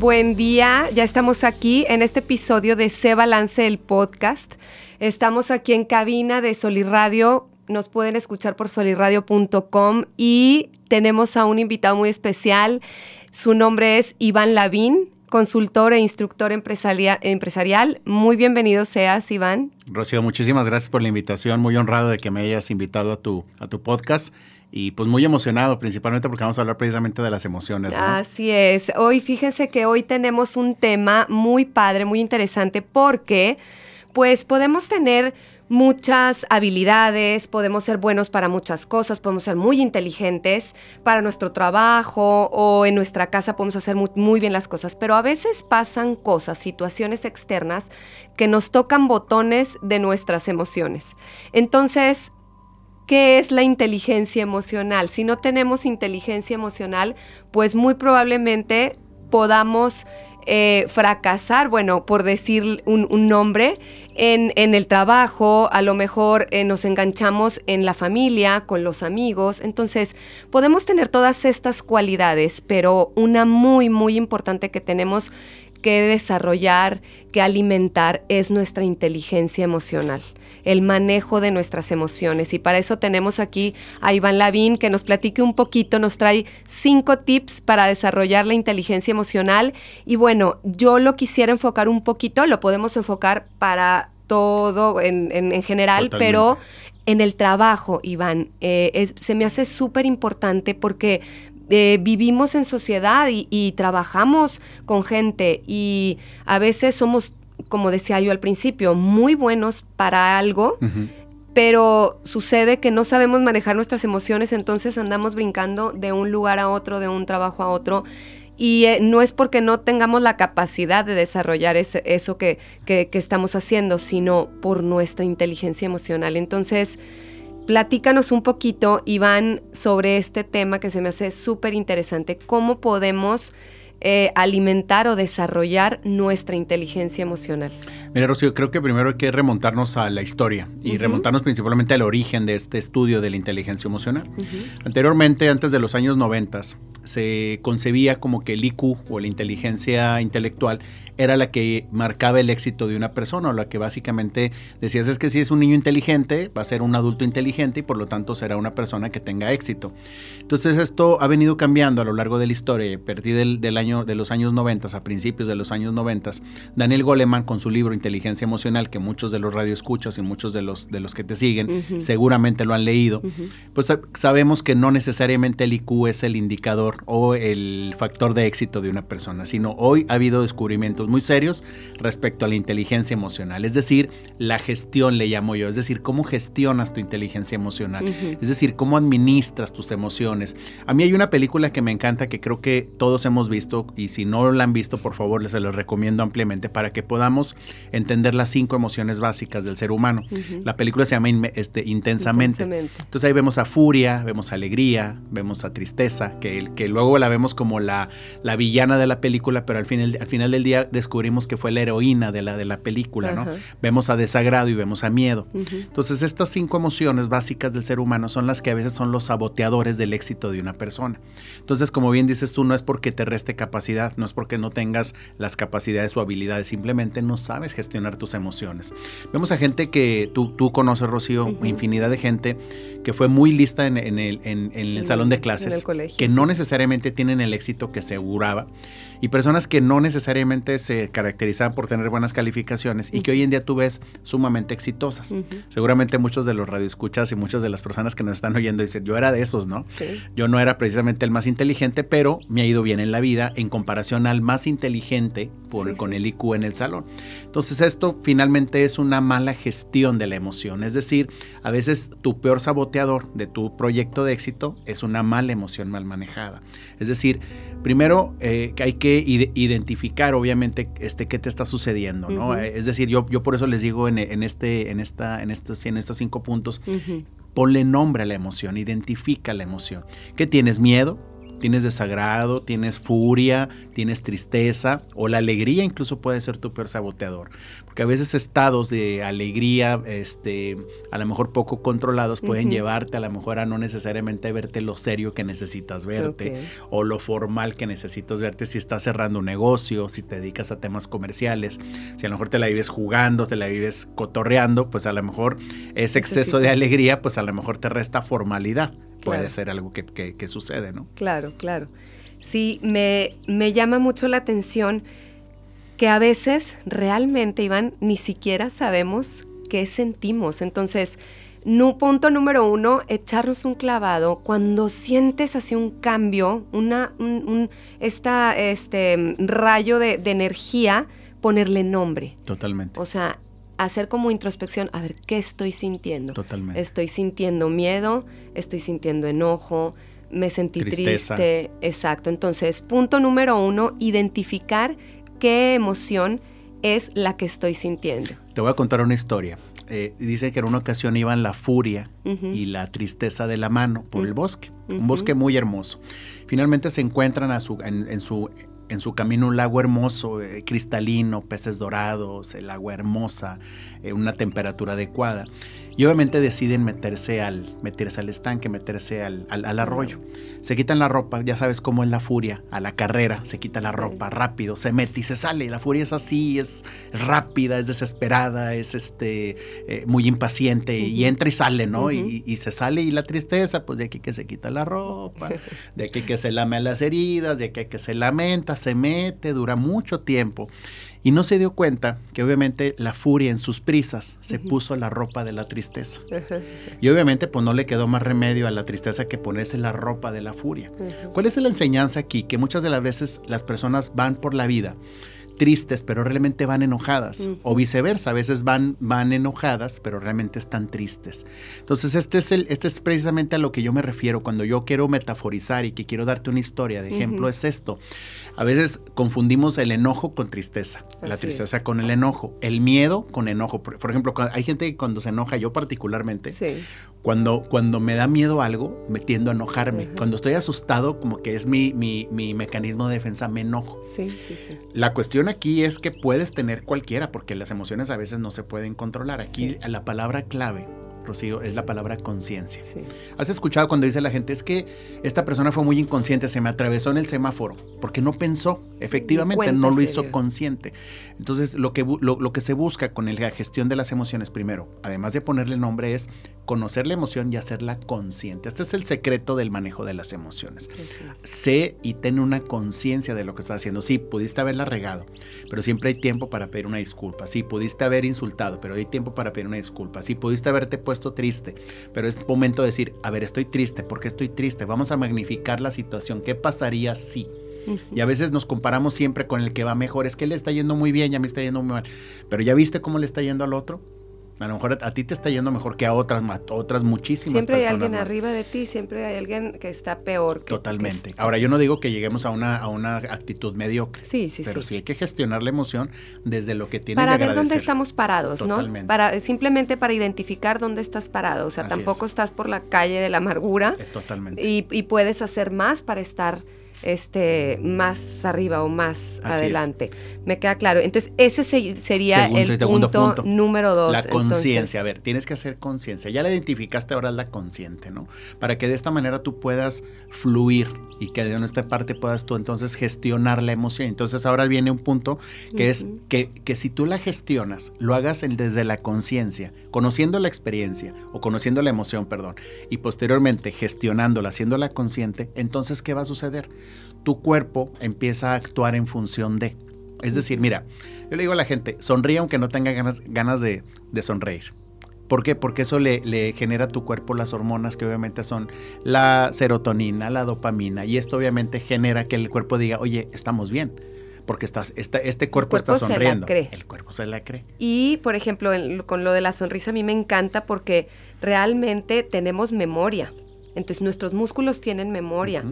Buen día, ya estamos aquí en este episodio de Se Balance el podcast. Estamos aquí en cabina de Soliradio, nos pueden escuchar por solirradio.com y tenemos a un invitado muy especial. Su nombre es Iván Lavín, consultor e instructor empresarial. Muy bienvenido seas, Iván. Rocío, muchísimas gracias por la invitación. Muy honrado de que me hayas invitado a tu, a tu podcast y pues muy emocionado, principalmente porque vamos a hablar precisamente de las emociones. Así es. Hoy fíjense que hoy tenemos un tema muy padre, muy interesante, porque pues podemos tener muchas habilidades, podemos ser buenos para muchas cosas, podemos ser muy inteligentes para nuestro trabajo o en nuestra casa podemos hacer muy, bien las cosas, pero a veces pasan cosas, situaciones externas que nos tocan botones de nuestras emociones. Entonces, ¿Qué es la inteligencia emocional? Si no tenemos inteligencia emocional, pues muy probablemente podamos eh, fracasar, bueno, por decir un, nombre, en, en, el trabajo, a lo mejor eh, nos enganchamos en la familia, con los amigos. Entonces, podemos tener todas estas cualidades, pero una muy, muy importante que tenemos que desarrollar, que alimentar es nuestra inteligencia emocional, el manejo de nuestras emociones. Y para eso tenemos aquí a Iván Lavín que nos platique un poquito, nos trae cinco tips para desarrollar la inteligencia emocional. Y bueno, yo lo quisiera enfocar un poquito, lo podemos enfocar para todo en, en, en general, Totalmente. pero en el trabajo, Iván, eh, es, se me hace súper importante porque eh, vivimos en sociedad y, y, trabajamos con gente y a veces somos, como decía yo al principio, muy buenos para algo. Uh -huh. Pero sucede que no sabemos manejar nuestras emociones, entonces andamos brincando de un lugar a otro, de un trabajo a otro. Y eh, no es porque no tengamos la capacidad de desarrollar ese, eso que, que, que estamos haciendo, sino por nuestra inteligencia emocional. Entonces, Platícanos un poquito, Iván, sobre este tema que se me hace súper interesante. ¿Cómo podemos eh, alimentar o desarrollar nuestra inteligencia emocional? Mira, Rocío, creo que primero hay que remontarnos a la historia y uh -huh. remontarnos principalmente al origen de este estudio de la inteligencia emocional. Uh -huh. Anteriormente, antes de los años 90, se concebía como que el IQ o la inteligencia intelectual era la que marcaba el éxito de una persona o la que básicamente decías es que si es un niño inteligente va a ser un adulto inteligente y por lo tanto será una persona que tenga éxito. Entonces esto ha venido cambiando a lo largo de la historia. A partir del, del año de los años 90 a principios de los años 90, Daniel Goleman con su libro Inteligencia Emocional que muchos de los radioescuchas y muchos de los de los que te siguen uh -huh. seguramente lo han leído, uh -huh. pues sabemos que no necesariamente el IQ es el indicador o el factor de éxito de una persona, sino hoy ha habido descubrimientos muy serios respecto a la inteligencia emocional, es decir, la gestión le llamo yo, es decir, cómo gestionas tu inteligencia emocional, uh -huh. es decir, cómo administras tus emociones. A mí hay una película que me encanta que creo que todos hemos visto y si no la han visto, por favor, les los recomiendo ampliamente para que podamos entender las cinco emociones básicas del ser humano. Uh -huh. La película se llama este, intensamente. intensamente. Entonces ahí vemos a furia, vemos a alegría, vemos a tristeza, que, que luego la vemos como la, la villana de la película, pero al final, al final del día descubrimos que fue la heroína de la, de la película, ¿no? Vemos a desagrado y vemos a miedo. Uh -huh. Entonces, estas cinco emociones básicas del ser humano son las que a veces son los saboteadores del éxito de una persona. Entonces, como bien dices tú, no es porque te reste capacidad, no es porque no tengas las capacidades o habilidades, simplemente no sabes gestionar tus emociones. Vemos a gente que tú, tú conoces, Rocío, uh -huh. infinidad de gente que fue muy lista en, en el, en, en el salón de clases, colegio, que sí. no necesariamente tienen el éxito que se auguraba y personas que no necesariamente se caracterizaban por tener buenas calificaciones uh -huh. y que hoy en día tú ves sumamente exitosas. Uh -huh. Seguramente muchos de los radioescuchas y muchas de las personas que nos están oyendo dicen, yo era de esos, ¿no? Sí. Yo no era precisamente el más inteligente, pero me ha ido bien en la vida en comparación al más inteligente por, sí, con sí. el IQ en el salón. Entonces Entonces esto finalmente es una mala gestión de la emoción. Es decir, a veces tu peor saboteador de tu proyecto de éxito es una mala emoción mal manejada. Es decir, primero eh, hay que identificar obviamente este, qué te está sucediendo. ¿no? Es decir, yo, yo por eso les digo en, este, en, esta, en, estos, en estos cinco puntos, ponle nombre a la emoción, identifica la emoción. ¿Qué tienes miedo? Tienes desagrado, tienes furia, tienes tristeza o la alegría incluso puede ser tu peor saboteador. Porque a veces estados de alegría, este, a lo mejor poco controlados, pueden llevarte a lo mejor a no necesariamente verte lo serio que necesitas verte o lo formal que necesitas verte si estás cerrando un negocio, si te dedicas a temas comerciales, si a lo mejor te la vives jugando, te la vives cotorreando, pues a lo mejor ese exceso de alegría, pues a lo mejor te resta formalidad. Puede ser algo que, sucede, ¿no? Claro, claro. Sí, me, me llama mucho la atención que a veces realmente, Iván, ni siquiera sabemos qué sentimos. Entonces, no, punto número uno, echarnos un clavado. Cuando sientes así un cambio, una, un, esta, este rayo de, de, energía, ponerle nombre. Totalmente. O sea, hacer como introspección, a ver, ¿qué estoy sintiendo? Totalmente. Estoy sintiendo miedo, estoy sintiendo enojo, me sentí triste. Exacto. Entonces, punto número uno, identificar qué emoción es la que estoy sintiendo. Te voy a contar una historia. Eh, dice que en una ocasión iban la furia y la tristeza de la mano por el bosque, un bosque muy hermoso. Finalmente se encuentran a su, en, su en su camino un lago hermoso, eh, cristalino, peces dorados, el agua hermosa, eh, una temperatura adecuada. Y obviamente deciden meterse al, meterse al estanque, meterse al, al, arroyo. Se quitan la ropa, ya sabes cómo es la furia, a la carrera, se quita la ropa rápido, se mete y se sale. La furia es así, es rápida, es desesperada, es este, eh, muy impaciente y entra y sale, ¿no? y, y, se sale y la tristeza, pues de aquí que se quita la ropa, de aquí que se lame las heridas, de aquí que se lamenta, se mete, dura mucho tiempo. Y no se dio cuenta que obviamente la furia en sus prisas se puso la ropa de la tristeza. Y obviamente pues no le quedó más remedio a la tristeza que ponerse la ropa de la furia. ¿Cuál es la enseñanza aquí? Que muchas de las veces las personas van por la vida tristes, pero realmente van enojadas. O viceversa, a veces van, van enojadas, pero realmente están tristes. Entonces, este es, el, este es precisamente a lo que yo me refiero cuando yo quiero metaforizar y que quiero darte una historia. De ejemplo, es esto. A veces confundimos el enojo con tristeza, la tristeza con el enojo, el miedo con enojo. Por, ejemplo, hay gente que cuando se enoja, yo particularmente, cuando, cuando me da miedo algo, me tiendo a enojarme. Cuando estoy asustado, como que es mi, mi, mi, mecanismo de defensa, me enojo. Sí, sí, sí. La cuestión aquí es que puedes tener cualquiera, porque las emociones a veces no se pueden controlar. Aquí la palabra clave Rocío, es la palabra conciencia. ¿Has escuchado cuando dice la gente, es que esta persona fue muy inconsciente, se me atravesó en el semáforo, porque no pensó, efectivamente, no lo hizo consciente. Entonces, lo que, lo, que se busca con la gestión de las emociones, primero, además de ponerle nombre, es conocer la emoción y hacerla consciente. Este es el secreto del manejo de las emociones. Sé y ten una conciencia de lo que estás haciendo. Sí, pudiste haberla regado, pero siempre hay tiempo para pedir una disculpa. Sí, pudiste haber insultado, pero hay tiempo para pedir una disculpa. Sí, pudiste haberte puesto triste, pero es momento de decir, a ver, estoy triste, ¿por qué estoy triste? Vamos a magnificar la situación. ¿Qué pasaría si? Y a veces nos comparamos siempre con el que va mejor. Es que le está yendo muy bien, ya me está yendo muy mal. Pero ya viste cómo le está yendo al otro. A lo mejor a, ti te está yendo mejor que a otras, otras muchísimas siempre personas. Siempre hay alguien arriba de ti, siempre hay alguien que está peor. Que, Totalmente. Ahora, yo no digo que lleguemos a una, a una actitud mediocre. Sí, sí, pero sí. hay que gestionar la emoción desde lo que tienes Para ver dónde estamos parados, ¿no? Para, simplemente para identificar dónde estás parado. O sea, tampoco estás por la calle de la amargura. Eh, totalmente. Y, y puedes hacer más para estar este, más arriba o más adelante. Me queda claro. Entonces, ese sería el punto, número dos. La conciencia. A ver, tienes que hacer conciencia. Ya la identificaste, ahora es la consciente, ¿no? Para que de esta manera tú puedas fluir y que de esta parte puedas tú entonces gestionar la emoción. Entonces, ahora viene un punto que es que, que, si tú la gestionas, lo hagas desde la conciencia, conociendo la experiencia o conociendo la emoción, perdón, y posteriormente gestionándola, haciéndola consciente, entonces, ¿qué va a suceder? Tu cuerpo empieza a actuar en función de. Es decir, mira, yo le digo a la gente, sonríe aunque no tenga ganas, ganas de, sonreír. ¿Por qué? Porque eso le, le, genera a tu cuerpo las hormonas que obviamente son la serotonina, la dopamina, y esto obviamente genera que el cuerpo diga, oye, estamos bien porque estás, este cuerpo, está sonriendo. Se la cree. El cuerpo se la cree. Y, por ejemplo, con lo de la sonrisa a mí me encanta porque realmente tenemos memoria. Entonces nuestros músculos tienen memoria.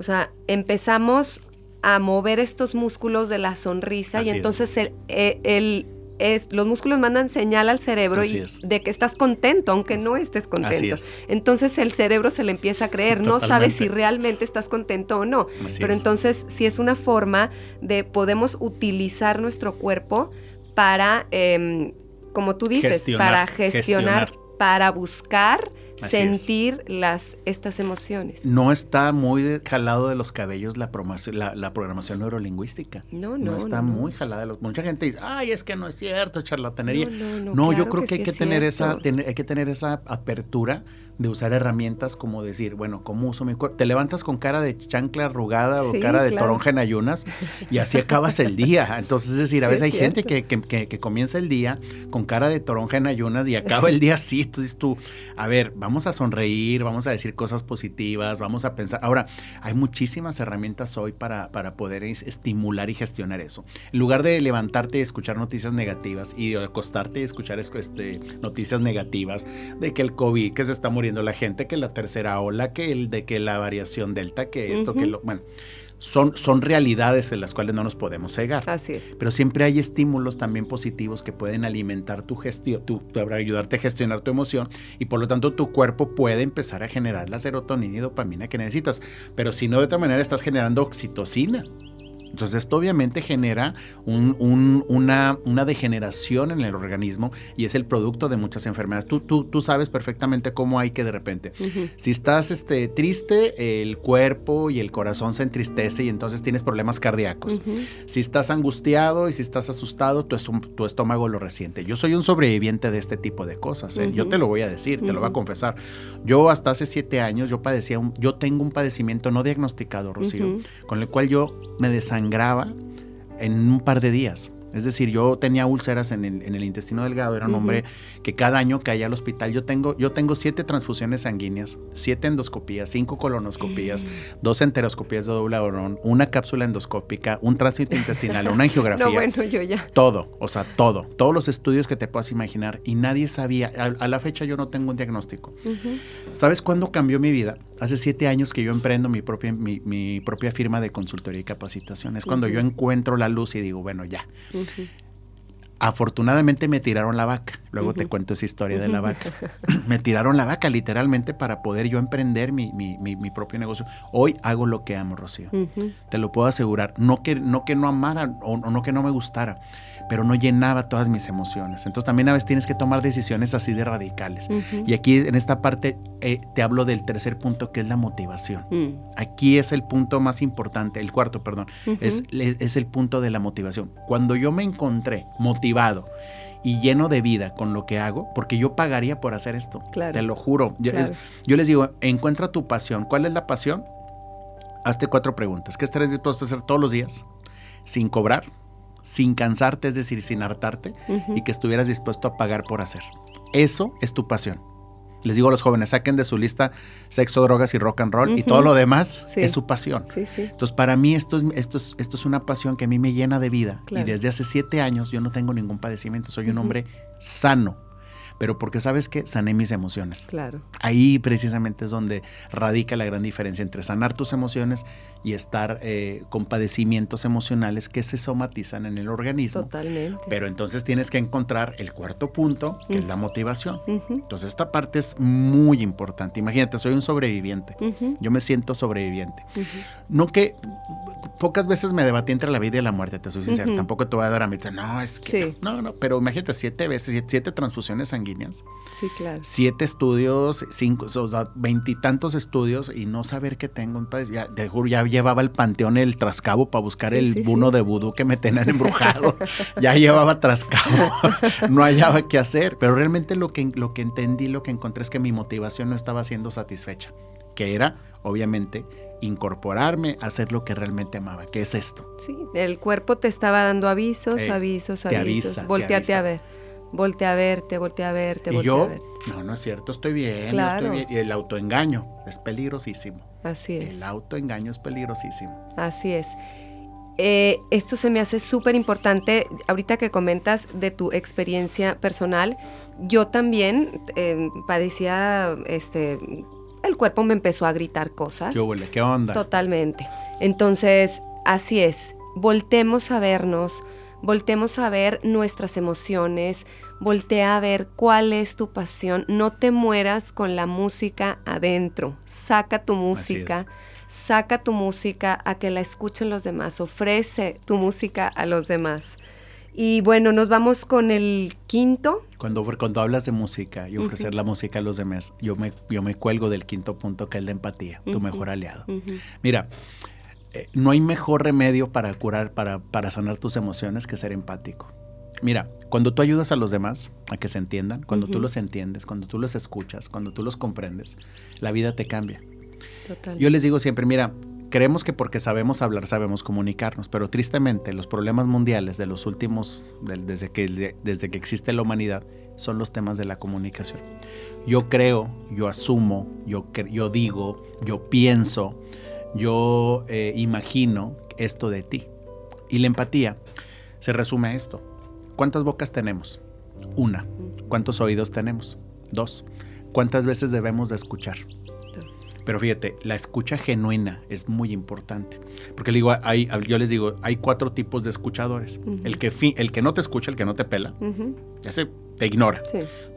O sea, empezamos a mover estos músculos de la sonrisa y entonces el, eh, el, es, los músculos mandan señal al cerebro y de que estás contento, aunque no estés contento. Entonces el cerebro se le empieza a creer, no sabe si realmente estás contento o no. Pero entonces si es una forma de podemos utilizar nuestro cuerpo para, em, como tú dices, para gestionar, para buscar sentir las, estas emociones. No está muy jalado de los cabellos la, la, programación neurolingüística. No, no. No está muy jalada de los. Mucha gente dice, ay, es que no es cierto, charlatanería. No, no, yo creo que, hay que tener esa, hay que tener esa apertura de usar herramientas como decir, bueno, ¿cómo uso mi cuerpo? Te levantas con cara de chancla arrugada o cara de toronja en ayunas y así acabas el día. Entonces, es decir, a veces hay gente que, que, comienza el día con cara de toronja en ayunas y acaba el día así. Entonces tú, a ver, vamos a sonreír, vamos a decir cosas positivas, vamos a pensar. Ahora, hay muchísimas herramientas hoy para, para poder estimular y gestionar eso. En lugar de levantarte y escuchar noticias negativas y acostarte y escuchar este, noticias negativas de que el COVID, que se está muriendo la gente, que la tercera ola, que el de que la variación delta, que esto, que lo. Bueno, son, son realidades en las cuales no nos podemos cegar. Así es. Pero siempre hay estímulos también positivos que pueden alimentar tu gestión, tu, ayudarte a gestionar tu emoción y por lo tanto tu cuerpo puede empezar a generar la serotonina y dopamina que necesitas. Pero si no, de otra manera estás generando oxitocina. Entonces esto obviamente genera una, una, degeneración en el organismo y es el producto de muchas enfermedades. Tú, tú, tú sabes perfectamente cómo hay que de repente, si estás este, triste, el cuerpo y el corazón se entristece y entonces tienes problemas cardíacos. Si estás angustiado y si estás asustado, tu, tu, estómago lo resiente. Yo soy un sobreviviente de este tipo de cosas. ¿eh? Yo te lo voy a decir, te lo voy a confesar. Yo hasta hace siete años, yo padecía, un, yo tengo un padecimiento no diagnosticado, Rocío, con el cual yo me desangré sangraba en un par de días. Es decir, yo tenía úlceras en el, intestino delgado, era un hombre que cada año caía al hospital. Yo tengo, yo tengo siete transfusiones sanguíneas, siete endoscopías, cinco colonoscopías, mm. dos enteroscopías de doble orón, una cápsula endoscópica, un tránsito intestinal, una angiografía. no, bueno, yo ya. Todo, o sea, todo. Todos los estudios que te puedas imaginar y nadie sabía. A, la fecha yo no tengo un diagnóstico. ¿Sabes cuándo cambió mi vida? Hace siete años que yo emprendo mi propia, mi, propia firma de consultoría y capacitación. Es cuando yo encuentro la luz y digo, bueno, ya. Afortunadamente me tiraron la vaca. Luego te cuento esa historia de la vaca. me tiraron la vaca literalmente para poder yo emprender mi, propio negocio. Hoy hago lo que amo, Rocío. Te lo puedo asegurar. No que no, que no amara o no que no me gustara pero no llenaba todas mis emociones. Entonces también a veces tienes que tomar decisiones así de radicales. Y aquí en esta parte eh, te hablo del tercer punto que es la motivación. Mm. Aquí es el punto más importante, el cuarto, perdón, es, es el punto de la motivación. Cuando yo me encontré motivado, y lleno de vida con lo que hago, porque yo pagaría por hacer esto. Te lo juro. Yo, yo, les digo, encuentra tu pasión. ¿Cuál es la pasión? Hazte cuatro preguntas. ¿Qué estarías dispuesto a hacer todos los días sin cobrar? Sin cansarte, es decir, sin hartarte, y que estuvieras dispuesto a pagar por hacer. Eso es tu pasión. Les digo a los jóvenes, saquen de su lista sexo, drogas y rock and roll y todo lo demás es su pasión. Entonces, para mí esto es, esto, es, esto es una pasión que a mí me llena de vida. Y desde hace siete años yo no tengo ningún padecimiento, soy un hombre sano pero porque sabes que sané mis emociones. Claro. Ahí precisamente es donde radica la gran diferencia entre sanar tus emociones y estar eh, con padecimientos emocionales que se somatizan en el organismo. Totalmente. Pero entonces tienes que encontrar el cuarto punto, que es la motivación. Entonces esta parte es muy importante. Imagínate, soy un sobreviviente. Yo me siento sobreviviente. No que pocas veces me debatí entre la vida y la muerte, te soy sincero. Tampoco te voy a dar a mí, no, es que no, no, pero imagínate siete veces, siete transfusiones sanguíneas Sí, claro. Siete estudios, cinco, o sea, veintitantos estudios y no saber que tengo un. Ya, ya llevaba el panteón el trascabo para buscar el buno de vudú que me tenían embrujado. ya llevaba trascabo. no hallaba qué hacer. Pero realmente lo que, lo que entendí, lo que encontré es que mi motivación no estaba siendo satisfecha. Que era, obviamente, incorporarme a hacer lo que realmente amaba, que es esto. Sí, el cuerpo te estaba dando avisos, eh, avisos, avisos. Volteate a ver. Voltea a verte, voltea a verte, voltea a verte. No, no es cierto, estoy bien, estoy bien. Y el autoengaño es peligrosísimo. Así es. El autoengaño es peligrosísimo. Así es. eh, esto se me hace súper importante, ahorita que comentas de tu experiencia personal, yo también eh, padecía, este, el cuerpo me empezó a gritar cosas. ¿Qué huele? ¿Qué onda? Totalmente. Entonces, así es, voltemos a vernos, voltemos a ver nuestras emociones, voltea a ver cuál es tu pasión, no te mueras con la música adentro, saca tu música saca tu música a que la escuchen los demás, ofrece tu música a los demás. Y bueno, nos vamos con el quinto. Cuando, cuando hablas de música y ofrecer la música a los demás, yo me, yo me cuelgo del quinto punto que es la empatía, tu mejor aliado. Mira, eh, no hay mejor remedio para curar, para, para sanar tus emociones que ser empático. Mira, cuando tú ayudas a los demás a que se entiendan, cuando tú los entiendes, cuando tú los escuchas, cuando tú los comprendes, la vida te cambia. Yo les digo siempre, mira, creemos que porque sabemos hablar sabemos comunicarnos, pero tristemente los problemas mundiales de los últimos, desde, que, desde que existe la humanidad, son los temas de la comunicación. Yo creo, yo asumo, yo, yo digo, yo pienso, yo eh, imagino esto de ti. Y la empatía se resume a esto. ¿Cuántas bocas tenemos? Una. ¿Cuántos oídos tenemos? Dos. ¿Cuántas veces debemos de escuchar? Pero fíjate, la escucha genuina es muy importante. Porque digo, hay, yo les digo, hay cuatro tipos de escuchadores. el, que el que no te escucha, el que no te pela, ese te ignora.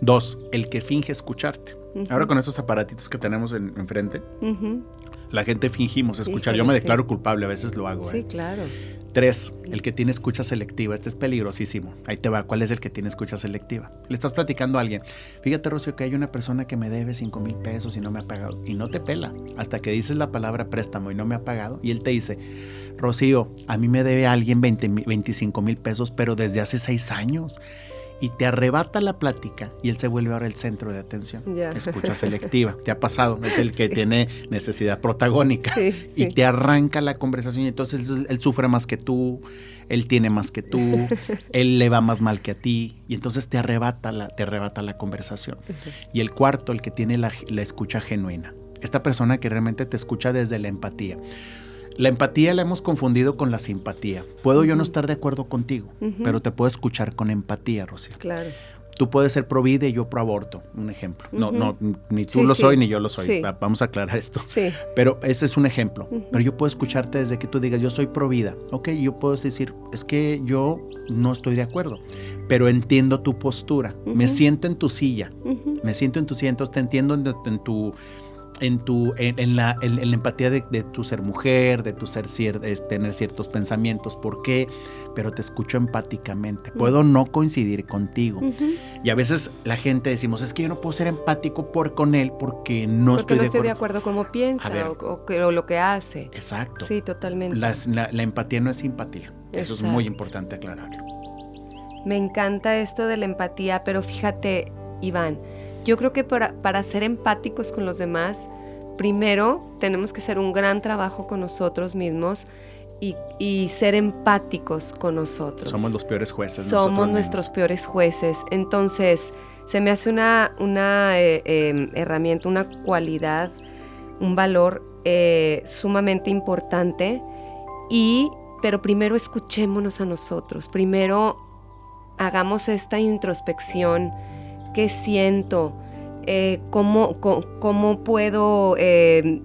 Dos, el que finge escucharte. Ahora con estos aparatitos que tenemos enfrente, la gente fingimos escuchar. yo me declaro culpable, a veces lo hago. Sí, ¿eh? claro. Tres, el que tiene escucha selectiva. Este es peligrosísimo. Ahí te va. ¿Cuál es el que tiene escucha selectiva? Le estás platicando a alguien. Fíjate, Rocio, que hay una persona que me debe 5 mil pesos y no me ha pagado. Y no te pela. Hasta que dices la palabra préstamo y no me ha pagado. Y él te dice, Rocío, a mí me debe alguien 20, 25 mil pesos, pero desde hace seis años y te arrebata la plática y él se vuelve ahora el centro de atención. Escucha selectiva, te ha pasado, es el que tiene necesidad protagónica y te arranca la conversación y entonces él, sufre más que tú, él tiene más que tú, él le va más mal que a ti y entonces te arrebata la, te arrebata la conversación. Y el cuarto, el que tiene la, la escucha genuina, esta persona que realmente te escucha desde la empatía. La empatía la hemos confundido con la simpatía. Puedo yo no estar de acuerdo contigo, pero te puedo escuchar con empatía, Rocío. Claro. Tú puedes ser pro vida y yo pro aborto, un ejemplo. No, no, ni tú lo soy ni yo lo soy. Vamos a aclarar esto. Sí. Pero ese es un ejemplo. Pero yo puedo escucharte desde que tú digas, yo soy pro vida. Ok, yo puedo decir, es que yo no estoy de acuerdo, pero entiendo tu postura. Me siento en tu silla. Me siento en tu silla, entonces te entiendo en tu en, tu, en, la, empatía de, tu ser mujer, de tu ser tener ciertos pensamientos. ¿Por qué? Pero te escucho empáticamente. Puedo no coincidir contigo. Y a veces la gente decimos, es que yo no puedo ser empático por, con él porque no porque estoy, no de, estoy acuerdo. de acuerdo cómo piensa o, lo que hace. Exacto. Sí, totalmente. La, empatía no es simpatía. Eso es muy importante aclararlo. Me encanta esto de la empatía, pero fíjate, Iván, yo creo que para, ser empáticos con los demás, primero tenemos que hacer un gran trabajo con nosotros mismos y, ser empáticos con nosotros. Somos los peores jueces. Somos nuestros peores jueces. Entonces, se me hace una, una eh, em, herramienta, una cualidad, un valor eh, sumamente importante. Y, pero primero escuchémonos a nosotros. Primero hagamos esta introspección qué siento, eh, cómo, cómo, puedo eh,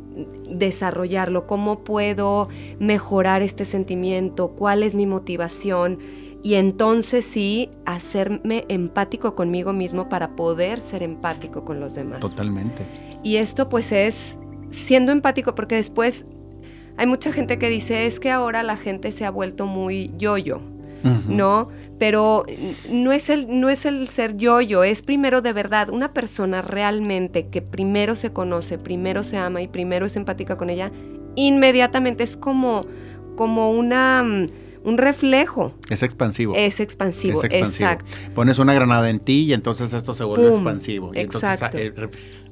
desarrollarlo, cómo puedo mejorar este sentimiento, cuál es mi motivación y entonces sí hacerme empático conmigo mismo para poder ser empático con los demás. Totalmente. Y esto pues es siendo empático porque después hay mucha gente que dice es que ahora la gente se ha vuelto muy yo-yo. ¿no? Pero no es, el, no es el ser yo-yo, es primero de verdad una persona realmente que primero se conoce, primero se ama y primero es empática con ella, inmediatamente es como, como una un reflejo. Es expansivo. Es expansivo, exacto. Pones una granada en ti y entonces esto se vuelve expansivo. Y entonces eh,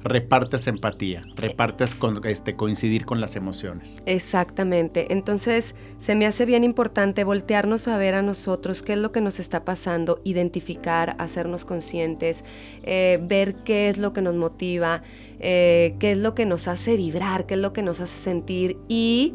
repartes empatía, repartes con, este, coincidir con las emociones. Exactamente. Entonces se me hace bien importante voltearnos a ver a nosotros qué es lo que nos está pasando, identificar, hacernos conscientes, eh, ver qué es lo que nos motiva, eh, qué es lo que nos hace vibrar, qué es lo que nos hace sentir y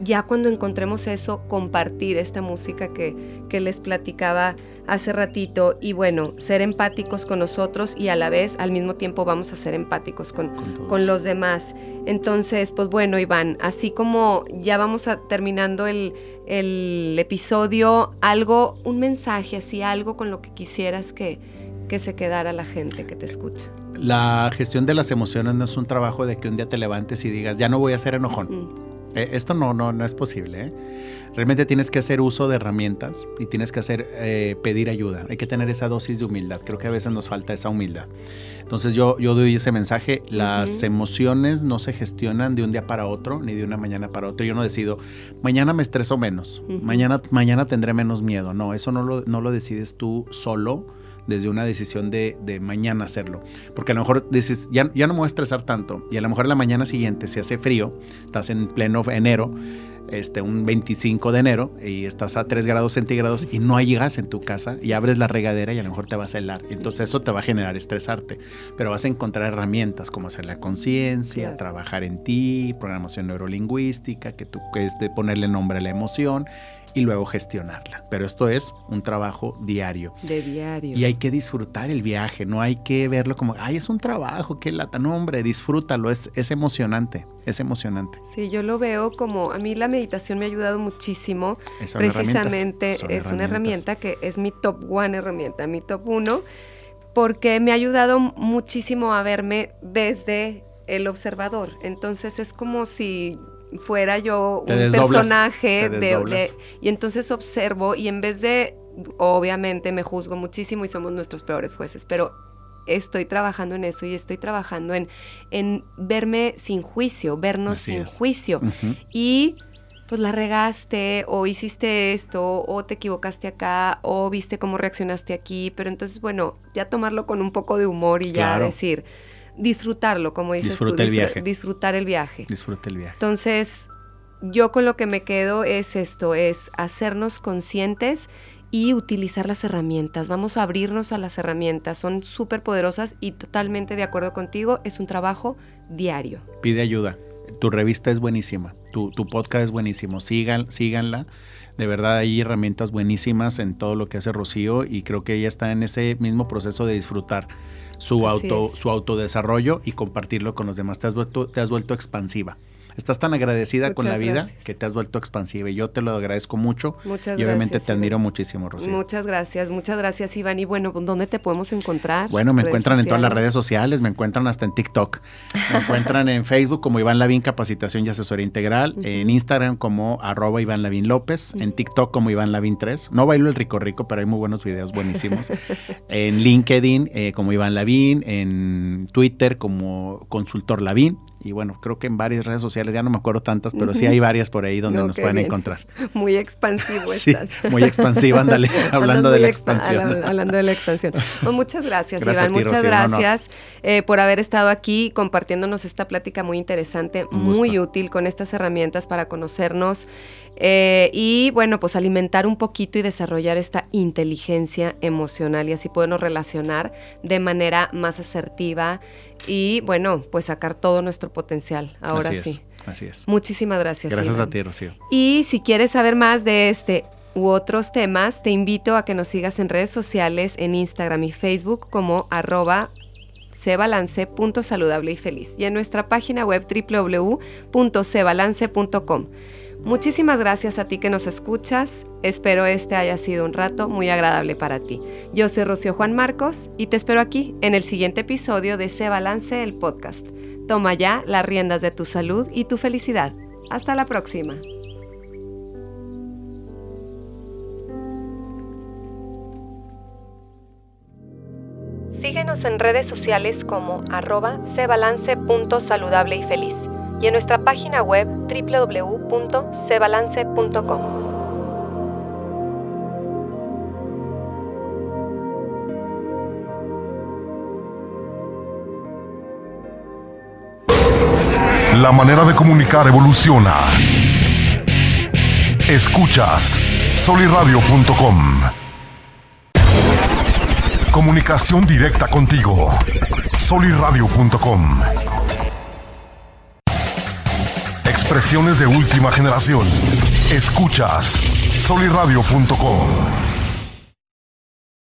ya cuando encontremos eso, compartir esta música que, que, les platicaba hace ratito y bueno, ser empáticos con nosotros y a la vez, al mismo tiempo, vamos a ser empáticos con, con, los demás. Entonces, pues bueno, Iván, así como ya vamos a terminando el, el episodio, algo, un mensaje, así algo con lo que quisieras que, que se quedara la gente que te escucha. La gestión de las emociones no es un trabajo de que un día te levantes y digas, ya no voy a ser enojón. Esto no, no, no es posible. ¿eh? Realmente tienes que hacer uso de herramientas y tienes que hacer eh, pedir ayuda. Hay que tener esa dosis de humildad. Creo que a veces nos falta esa humildad. Entonces yo, yo doy ese mensaje. Las emociones no se gestionan de un día para otro ni de una mañana para otro. Yo no decido, mañana me estreso menos, mañana, mañana tendré menos miedo. No, eso no lo, no lo decides tú solo desde una decisión de, mañana hacerlo. Porque a lo mejor dices, ya, ya no me voy a estresar tanto. Y a lo mejor la mañana siguiente se hace frío, estás en pleno enero, este, un 25 de enero, y estás a 3 grados centígrados y no hay gas en tu casa y abres la regadera y a lo mejor te vas a helar. Entonces eso te va a generar estresarte. Pero vas a encontrar herramientas como hacer la conciencia, trabajar en ti, programación neurolingüística, que tú es de ponerle nombre a la emoción y luego gestionarla. Pero esto es un trabajo diario. De diario. Y hay que disfrutar el viaje, no hay que verlo como, ay, es un trabajo, qué lata. No, hombre, disfrútalo, es, es emocionante, es emocionante. Sí, yo lo veo como, a mí la meditación me ha ayudado muchísimo. Precisamente es una herramienta que es mi top one herramienta, mi top uno, porque me ha ayudado muchísimo a verme desde el observador. Entonces es como si fuera yo un personaje de, y entonces observo y en vez de obviamente me juzgo muchísimo y somos nuestros peores jueces, pero estoy trabajando en eso y estoy trabajando en, en verme sin juicio, vernos sin juicio. Y pues la regaste o hiciste esto o te equivocaste acá o viste cómo reaccionaste aquí, pero entonces bueno, ya tomarlo con un poco de humor y ya decir, disfrutarlo, como dices tú. El viaje. Disfrutar el viaje. Disfruta el viaje. Entonces, yo con lo que me quedo es esto, es hacernos conscientes y utilizar las herramientas. Vamos a abrirnos a las herramientas. Son súper poderosas y totalmente de acuerdo contigo. Es un trabajo diario. Pide ayuda. Tu revista es buenísima. Tu, tu podcast es buenísimo. Sigan, síganla. De verdad hay herramientas buenísimas en todo lo que hace Rocío y creo que ella está en ese mismo proceso de disfrutar su, auto, su autodesarrollo y compartirlo con los demás. Te has vuelto, te has vuelto expansiva. Estás tan agradecida con la vida que te has vuelto expansiva y yo te lo agradezco mucho. Muchas y obviamente te admiro muchísimo, Rocío. Muchas gracias, muchas gracias, Iván. Y bueno, ¿dónde te podemos encontrar? Bueno, me encuentran en todas las redes sociales, me encuentran hasta en TikTok. Me encuentran en Facebook como Iván Lavín Capacitación y Asesoría Integral, en Instagram como arroba Iván Lavín López, en TikTok como Iván Lavín 3. No bailo el rico rico, pero hay muy buenos videos buenísimos. en LinkedIn eh, como Iván Lavín, en Twitter como Consultor Lavín y bueno, creo que en varias redes sociales, ya no me acuerdo tantas, pero sí hay varias por ahí donde nos pueden encontrar. Muy expansivo sí, muy expansiva, ándale, hablando de la expansión. Hablando de la expansión. Pues muchas gracias, Iván, muchas gracias eh, por haber estado aquí compartiéndonos esta plática muy interesante, muy útil con estas herramientas para conocernos eh, y bueno, pues alimentar un poquito y desarrollar esta inteligencia emocional y así podernos relacionar de manera más asertiva y bueno, pues sacar todo nuestro potencial. Ahora sí. así es. Muchísimas gracias. Gracias a ti, Rocío. Y si quieres saber más de este u otros temas, te invito a que nos sigas en redes sociales, en Instagram y Facebook como arroba cebalance.saludable y feliz y en nuestra página web www.cebalance.com. Muchísimas gracias a ti que nos escuchas. Espero este haya sido un rato muy agradable para ti. Yo soy Rocío Juan Marcos y te espero aquí en el siguiente episodio de Se Balance el podcast. Toma ya las riendas de tu salud y tu felicidad. Hasta la próxima. Síguenos en redes sociales como arroba cebalance.saludable y feliz y en nuestra página web www.cebalance.com. La manera de comunicar evoluciona. Escuchas soliradio.com. Comunicación directa contigo. soliradio.com expresiones de última generación. Escuchas soliradio.com.